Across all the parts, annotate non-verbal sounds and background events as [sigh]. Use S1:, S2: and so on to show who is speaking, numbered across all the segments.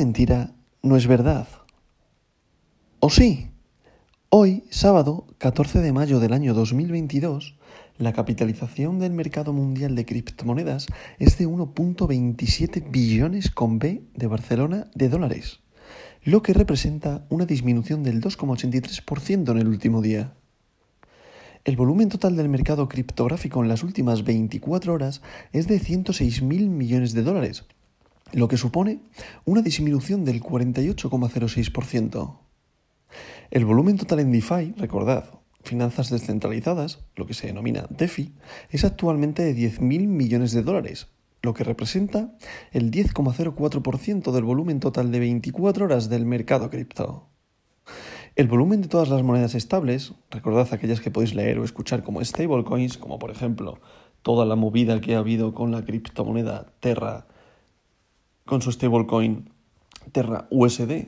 S1: mentira no es verdad. ¿O sí? Hoy, sábado 14 de mayo del año 2022, la capitalización del mercado mundial de criptomonedas es de 1.27 billones con B de Barcelona de dólares, lo que representa una disminución del 2,83% en el último día. El volumen total del mercado criptográfico en las últimas 24 horas es de 106.000 millones de dólares, lo que supone una disminución del 48,06%. El volumen total en DeFi, recordad, finanzas descentralizadas, lo que se denomina DeFi, es actualmente de 10.000 millones de dólares, lo que representa el 10,04% del volumen total de 24 horas del mercado cripto. El volumen de todas las monedas estables, recordad aquellas que podéis leer o escuchar como stablecoins, como por ejemplo toda la movida que ha habido con la criptomoneda Terra con su stablecoin Terra USD,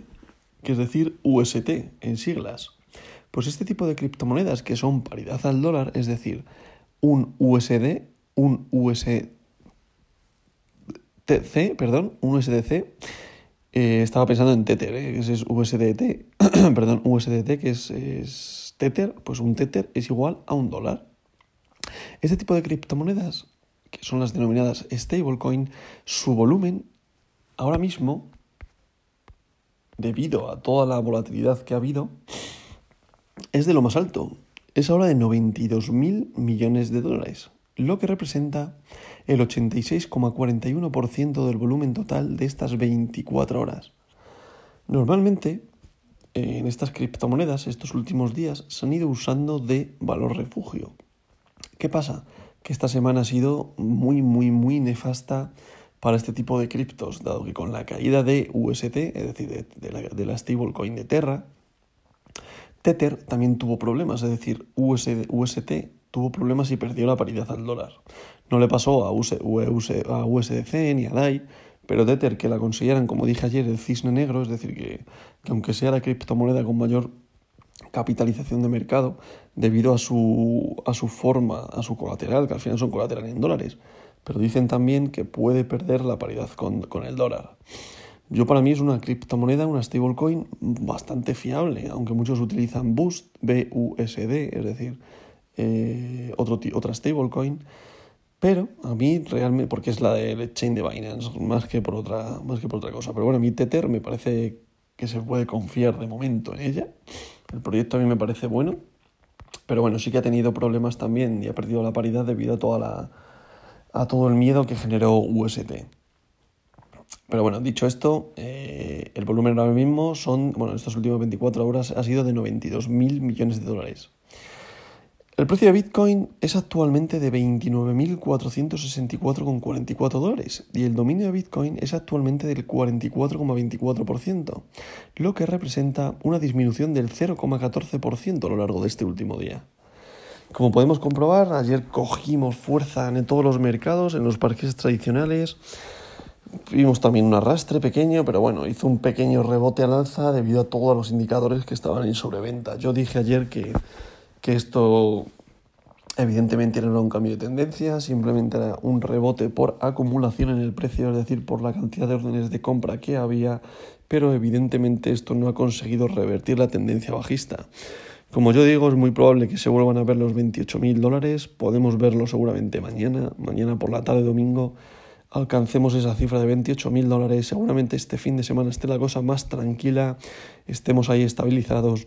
S1: que es decir, UST en siglas. Pues este tipo de criptomonedas que son paridad al dólar, es decir, un USD, un USTC, perdón, un USDC, eh, estaba pensando en Tether, ¿eh? ese es USDT, [clears throat] perdón, USDT, que es, es Tether, pues un Tether es igual a un dólar. Este tipo de criptomonedas, que son las denominadas stablecoin, su volumen ahora mismo, debido a toda la volatilidad que ha habido, es de lo más alto. Es ahora de 92.000 millones de dólares, lo que representa el 86,41% del volumen total de estas 24 horas. Normalmente, en estas criptomonedas, estos últimos días, se han ido usando de valor refugio. ¿Qué pasa? Que esta semana ha sido muy, muy, muy nefasta para este tipo de criptos, dado que con la caída de UST, es decir, de, la, stablecoin de Terra, Tether también tuvo problemas, es decir, UST tuvo problemas y perdió la paridad al dólar. No le pasó a, USDC ni a DAI, pero Tether, que la consideran, como dije ayer, el cisne negro, es decir, que, que aunque sea la criptomoneda con mayor capitalización de mercado, debido a su, a su forma, a su colateral, que al final son colateral en dólares, pero dicen también que puede perder la paridad con, el dólar. Yo para mí es una criptomoneda, una stablecoin bastante fiable, aunque muchos utilizan Boost, BUSD, es decir, eh, otro, otra stablecoin, pero a mí realmente, porque es la del chain de Binance, más que, por otra, más que por otra cosa, pero bueno, a mí Tether me parece que se puede confiar de momento en ella, el proyecto a mí me parece bueno, pero bueno, sí que ha tenido problemas también y ha perdido la paridad debido a toda la a todo el miedo que generó UST. Pero bueno, dicho esto, eh, el volumen ahora mismo son, bueno, en estas últimas 24 horas ha sido de 92.000 millones de dólares. El precio de Bitcoin es actualmente de 29.464,44 dólares y el dominio de Bitcoin es actualmente del 44,24%, lo que representa una disminución del 0,14% a lo largo de este último día. Como podemos comprobar, ayer cogimos fuerza en todos los mercados, en los parques tradicionales. Vimos también un arrastre pequeño, pero bueno, hizo un pequeño rebote al alza debido a todos los indicadores que estaban en sobreventa. Yo dije ayer que, que esto evidentemente no era un cambio de tendencia, simplemente era un rebote por acumulación en el precio, es decir, por la cantidad de órdenes de compra que había, pero evidentemente esto no ha conseguido revertir la tendencia bajista. Como yo digo, es muy probable que se vuelvan a ver los 28.000 dólares. Podemos verlo seguramente mañana, mañana por la tarde, domingo. Alcancemos esa cifra de 28.000 dólares. Seguramente este fin de semana esté la cosa más tranquila. Estemos ahí estabilizados.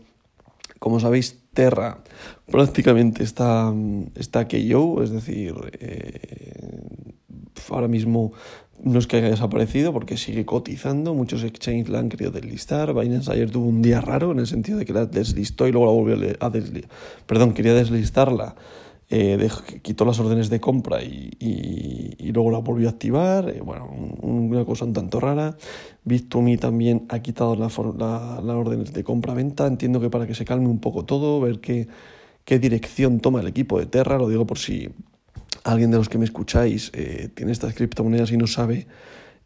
S1: Como sabéis, Terra prácticamente está, está KO, es decir, eh, ahora mismo no es que haya desaparecido porque sigue cotizando, muchos exchanges la han querido deslistar, Binance ayer tuvo un día raro en el sentido de que la deslistó y luego la volvió a deslistar, perdón, quería deslistarla, eh, quitó las órdenes de compra y, y, luego la volvió a activar, eh, bueno, una cosa un tanto rara, Bit2Me también ha quitado las la, la órdenes de compra-venta, entiendo que para que se calme un poco todo, ver qué, qué dirección toma el equipo de Terra, lo digo por si alguien de los que me escucháis eh, tiene estas criptomonedas y no sabe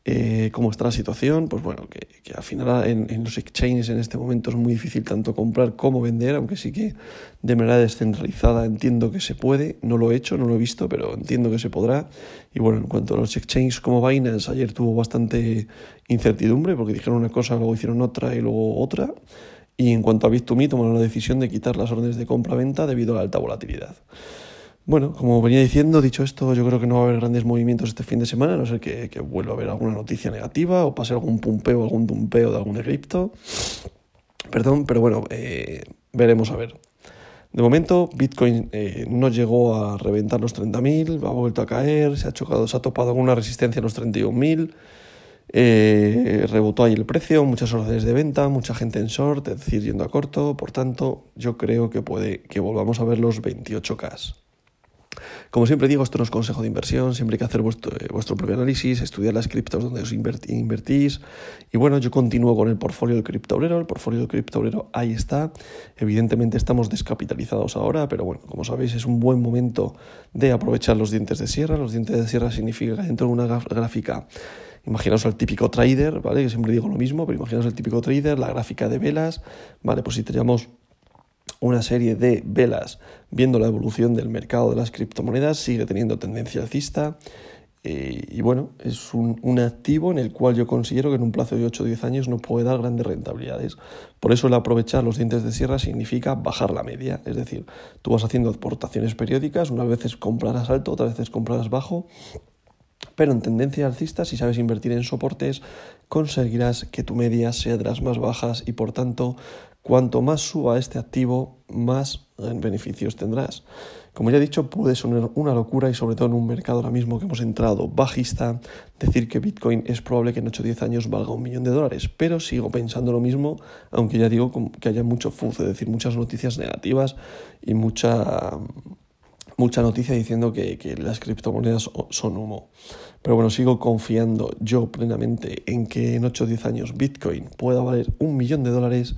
S1: eh, cómo está la situación, pues bueno, que, al final en, los exchanges en este momento es muy difícil tanto comprar como vender, aunque sí que de manera descentralizada entiendo que se puede, no lo he hecho, no lo he visto, pero entiendo que se podrá. Y bueno, en cuanto a los exchanges como Binance, ayer tuvo bastante incertidumbre porque dijeron una cosa, luego hicieron otra y luego otra. Y en cuanto a Bit2Me, tomaron la decisión de quitar las órdenes de compra-venta debido a la alta volatilidad. Bueno, como venía diciendo, dicho esto, yo creo que no va a haber grandes movimientos este fin de semana, a no ser que, vuelva a haber alguna noticia negativa o pase algún pumpeo, algún dumpeo de algún cripto. Perdón, pero bueno, eh, veremos a ver. De momento, Bitcoin eh, no llegó a reventar los 30.000, ha vuelto a caer, se ha chocado, se ha topado alguna resistencia en los 31.000. Eh, rebotó ahí el precio, muchas órdenes de venta, mucha gente en short, es decir, yendo a corto. Por tanto, yo creo que puede que volvamos a ver los 28K. Como siempre digo, esto no es consejo de inversión, siempre hay que hacer vuestro, eh, vuestro propio análisis, estudiar las criptos donde os invertís. Y bueno, yo continúo con el portfolio del criptobrero, el portfolio del criptobrero ahí está. Evidentemente estamos descapitalizados ahora, pero bueno, como sabéis es un buen momento de aprovechar los dientes de sierra. Los dientes de sierra significa que dentro de una gráfica Imaginaos al típico trader, ¿vale? Que siempre digo lo mismo, pero imaginaos el típico trader, la gráfica de velas, ¿vale? Pues si tenemos una serie de velas viendo la evolución del mercado de las criptomonedas, sigue teniendo tendencia alcista. Eh, y bueno, es un, activo en el cual yo considero que en un plazo de 8 o 10 años no puede dar grandes rentabilidades. Por eso el aprovechar los dientes de sierra significa bajar la media. Es decir, tú vas haciendo aportaciones periódicas, unas veces comprarás alto, otras veces comprarás bajo. Pero en tendencia alcista, si sabes invertir en soportes, conseguirás que tu media sea de las más bajas y por tanto Cuanto más suba este activo, más beneficios tendrás. Como ya he dicho, puede sonar una locura y sobre todo en un mercado ahora mismo que hemos entrado bajista, decir que Bitcoin es probable que en 8 o 10 años valga un millón de dólares, pero sigo pensando lo mismo, aunque ya digo que haya mucho fuzz, es decir, muchas noticias negativas y mucha, mucha noticia diciendo que, que las criptomonedas son humo. Pero bueno, sigo confiando yo plenamente en que en 8 o 10 años Bitcoin pueda valer un millón de dólares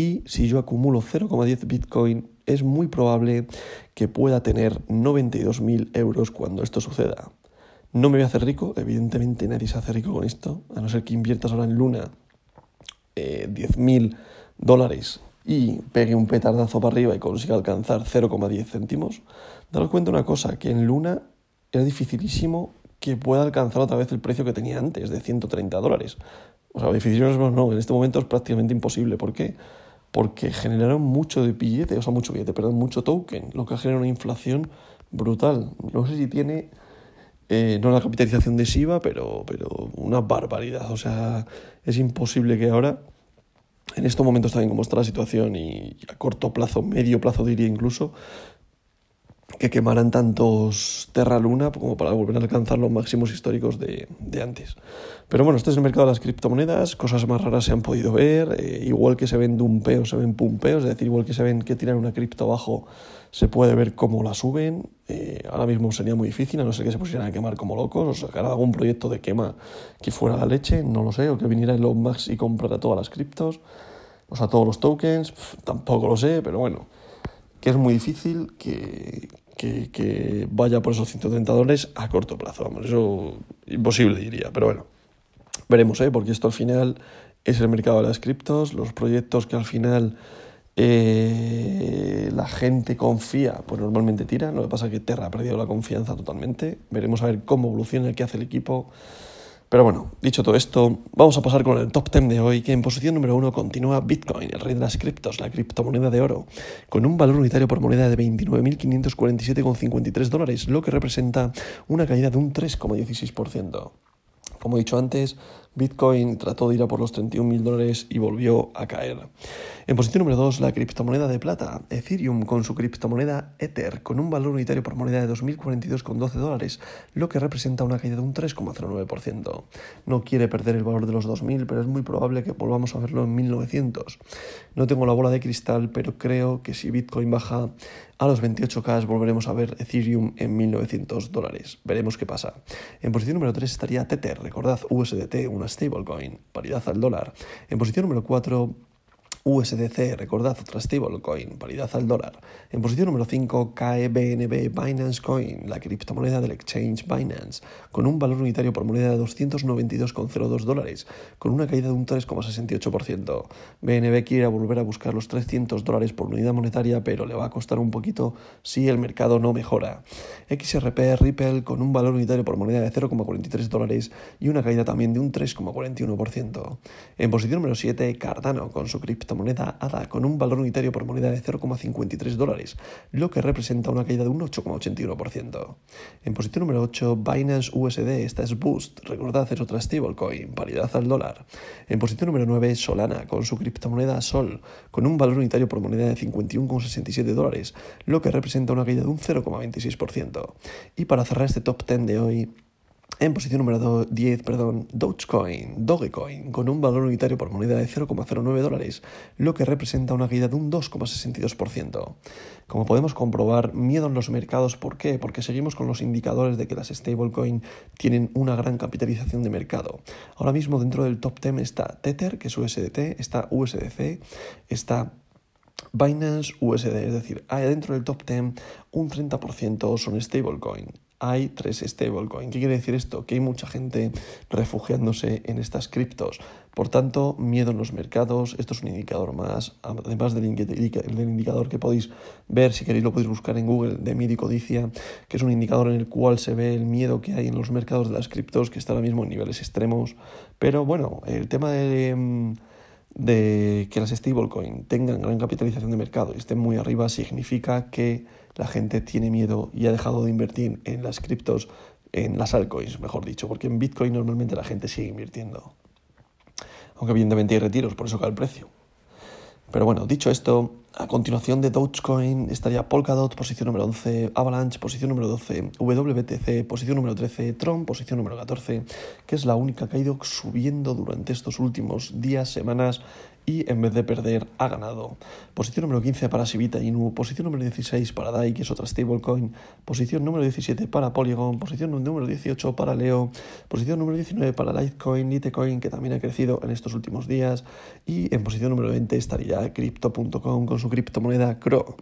S1: y si yo acumulo 0,10 Bitcoin, es muy probable que pueda tener 92.000 euros cuando esto suceda. No me voy a hacer rico, evidentemente nadie se hace rico con esto, a no ser que inviertas ahora en Luna eh, 10.000 dólares y pegue un petardazo para arriba y consiga alcanzar 0,10 céntimos. Daros cuenta una cosa, que en Luna era dificilísimo que pueda alcanzar otra vez el precio que tenía antes, de 130 dólares. O sea, dificilísimo no, en este momento es prácticamente imposible. ¿Por qué? Porque generaron mucho de billete, o sea, mucho billete, perdón, mucho token, lo que ha generado una inflación brutal. No sé si tiene, eh, no la capitalización de pero, pero una barbaridad. O sea, es imposible que ahora, en estos momentos también como está la situación y a corto plazo, medio plazo diría incluso, que quemaran tantos Terra Luna como para volver a alcanzar los máximos históricos de, antes. Pero bueno, este es el mercado de las criptomonedas, cosas más raras se han podido ver, eh, igual que se ven dumpeos, se ven pumpeos, es decir, igual que se ven que tiran una cripto abajo, se puede ver cómo la suben. Eh, ahora mismo sería muy difícil, a no ser que se pusieran a quemar como locos, o sacar algún proyecto de quema que fuera la leche, no lo sé, o que viniera Elon Musk y comprara todas las criptos, o sea, todos los tokens, tampoco lo sé, pero bueno que es muy difícil que, que, vaya por esos 130 dólares a corto plazo. Vamos, eso imposible diría, pero bueno, veremos, ¿eh? porque esto al final es el mercado de las criptos, los proyectos que al final eh, la gente confía, pues normalmente tiran. Lo que pasa es que Terra ha perdido la confianza totalmente. Veremos a ver cómo evoluciona, que hace el equipo. Pero bueno, dicho todo esto, vamos a pasar con el top 10 de hoy, que en posición número 1 continúa Bitcoin, el rey de las criptos, la criptomoneda de oro, con un valor unitario por moneda de 29.547,53 dólares, lo que representa una caída de un 3,16%. Como he dicho antes, Bitcoin trató de ir a por los 31.000 dólares y volvió a caer. En posición número 2, la criptomoneda de plata, Ethereum, con su criptomoneda Ether, con un valor unitario por moneda de 2.042,12 dólares, lo que representa una caída de un 3,09%. No quiere perder el valor de los 2.000, pero es muy probable que volvamos a verlo en 1.900. No tengo la bola de cristal, pero creo que si Bitcoin baja a los 28K volveremos a ver Ethereum en 1.900 dólares. Veremos qué pasa. En posición número 3 estaría Tether, recordad USDT, una stablecoin, paridad al dólar. En posición número 4 USDC, recordad, otra stablecoin, paridad al dólar. En posición número 5, cae Binance Coin, la criptomoneda del exchange Binance, con un valor unitario por moneda de 292,02 dólares, con una caída de un 3,68%. BNB quiere volver a buscar los 300 dólares por unidad monetaria, pero le va a costar un poquito si el mercado no mejora. XRP Ripple, con un valor unitario por moneda de 0,43 dólares y una caída también de un 3,41%. En posición número 7, Cardano, con su cripto moneda ADA con un valor unitario por moneda de 0,53 dólares, lo que representa una caída de un 8,81%. En posición número 8, Binance USD, esta es Boost, recordad es otra stablecoin, paridad al dólar. En posición número 9, Solana con su criptomoneda Sol, con un valor unitario por moneda de 51,67 dólares, lo que representa una caída de un 0,26%. Y para cerrar este top 10 de hoy, en posición número 10, perdón, Dogecoin, Dogecoin, con un valor unitario por moneda de 0,09 dólares, lo que representa una caída de un 2,62%. Como podemos comprobar, miedo en los mercados, ¿por qué? Porque seguimos con los indicadores de que las stablecoin tienen una gran capitalización de mercado. Ahora mismo dentro del top 10 está Tether, que es USDT, está USDC, está Binance USD, es decir, dentro del top 10 un 30% son stablecoin hay tres stablecoin. ¿Qué quiere decir esto? Que hay mucha gente refugiándose en estas criptos. Por tanto, miedo en los mercados. Esto es un indicador más, además del, indicador que podéis ver, si queréis lo podéis buscar en Google, de Midi Codicia, que es un indicador en el cual se ve el miedo que hay en los mercados de las criptos, que está ahora mismo en niveles extremos. Pero bueno, el tema de mm, de que las stablecoin tengan gran capitalización de mercado y estén muy arriba significa que la gente tiene miedo y ha dejado de invertir en las criptos, en las altcoins, mejor dicho, porque en Bitcoin normalmente la gente sigue invirtiendo. Aunque evidentemente hay retiros, por eso cae el precio. Pero bueno, dicho esto, a continuación de Dogecoin estaría Polkadot, posición número 11, Avalanche, posición número 12, WTC, posición número 13, Tron, posición número 14, que es la única que ha ido subiendo durante estos últimos días, semanas y en vez de perder ha ganado. Posición número 15 para Sivita Inu, posición número 16 para DAI, que es otra stablecoin, posición número 17 para Polygon, posición número 18 para Leo, posición número 19 para Litecoin, Litecoin, que también ha crecido en estos últimos días, y en posición número 20 estaría Crypto.com con su criptomoneda CRO.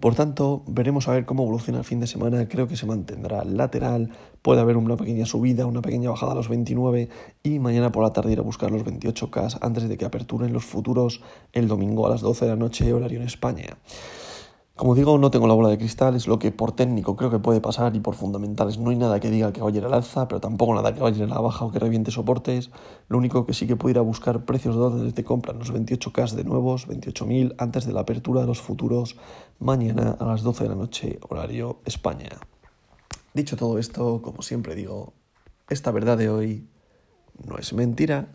S1: Por tanto, veremos a ver cómo evoluciona el fin de semana. Creo que se mantendrá lateral. Puede haber una pequeña subida, una pequeña bajada a los 29 y mañana por la tarde ir a buscar los 28K antes de que aperturen los futuros el domingo a las 12 de la noche, horario en España. Como digo, no tengo la bola de cristal, es lo que por técnico creo que puede pasar y por fundamentales no hay nada que diga que vaya a ir al alza, pero tampoco nada que vaya a ir a la baja o que reviente soportes. Lo único que sí que puedo ir a buscar precios de órdenes de compra en los 28K de nuevos, 28.000, antes de la apertura de los futuros mañana a las 12 de la noche, horario España. Dicho todo esto, como siempre digo, esta verdad de hoy no es mentira.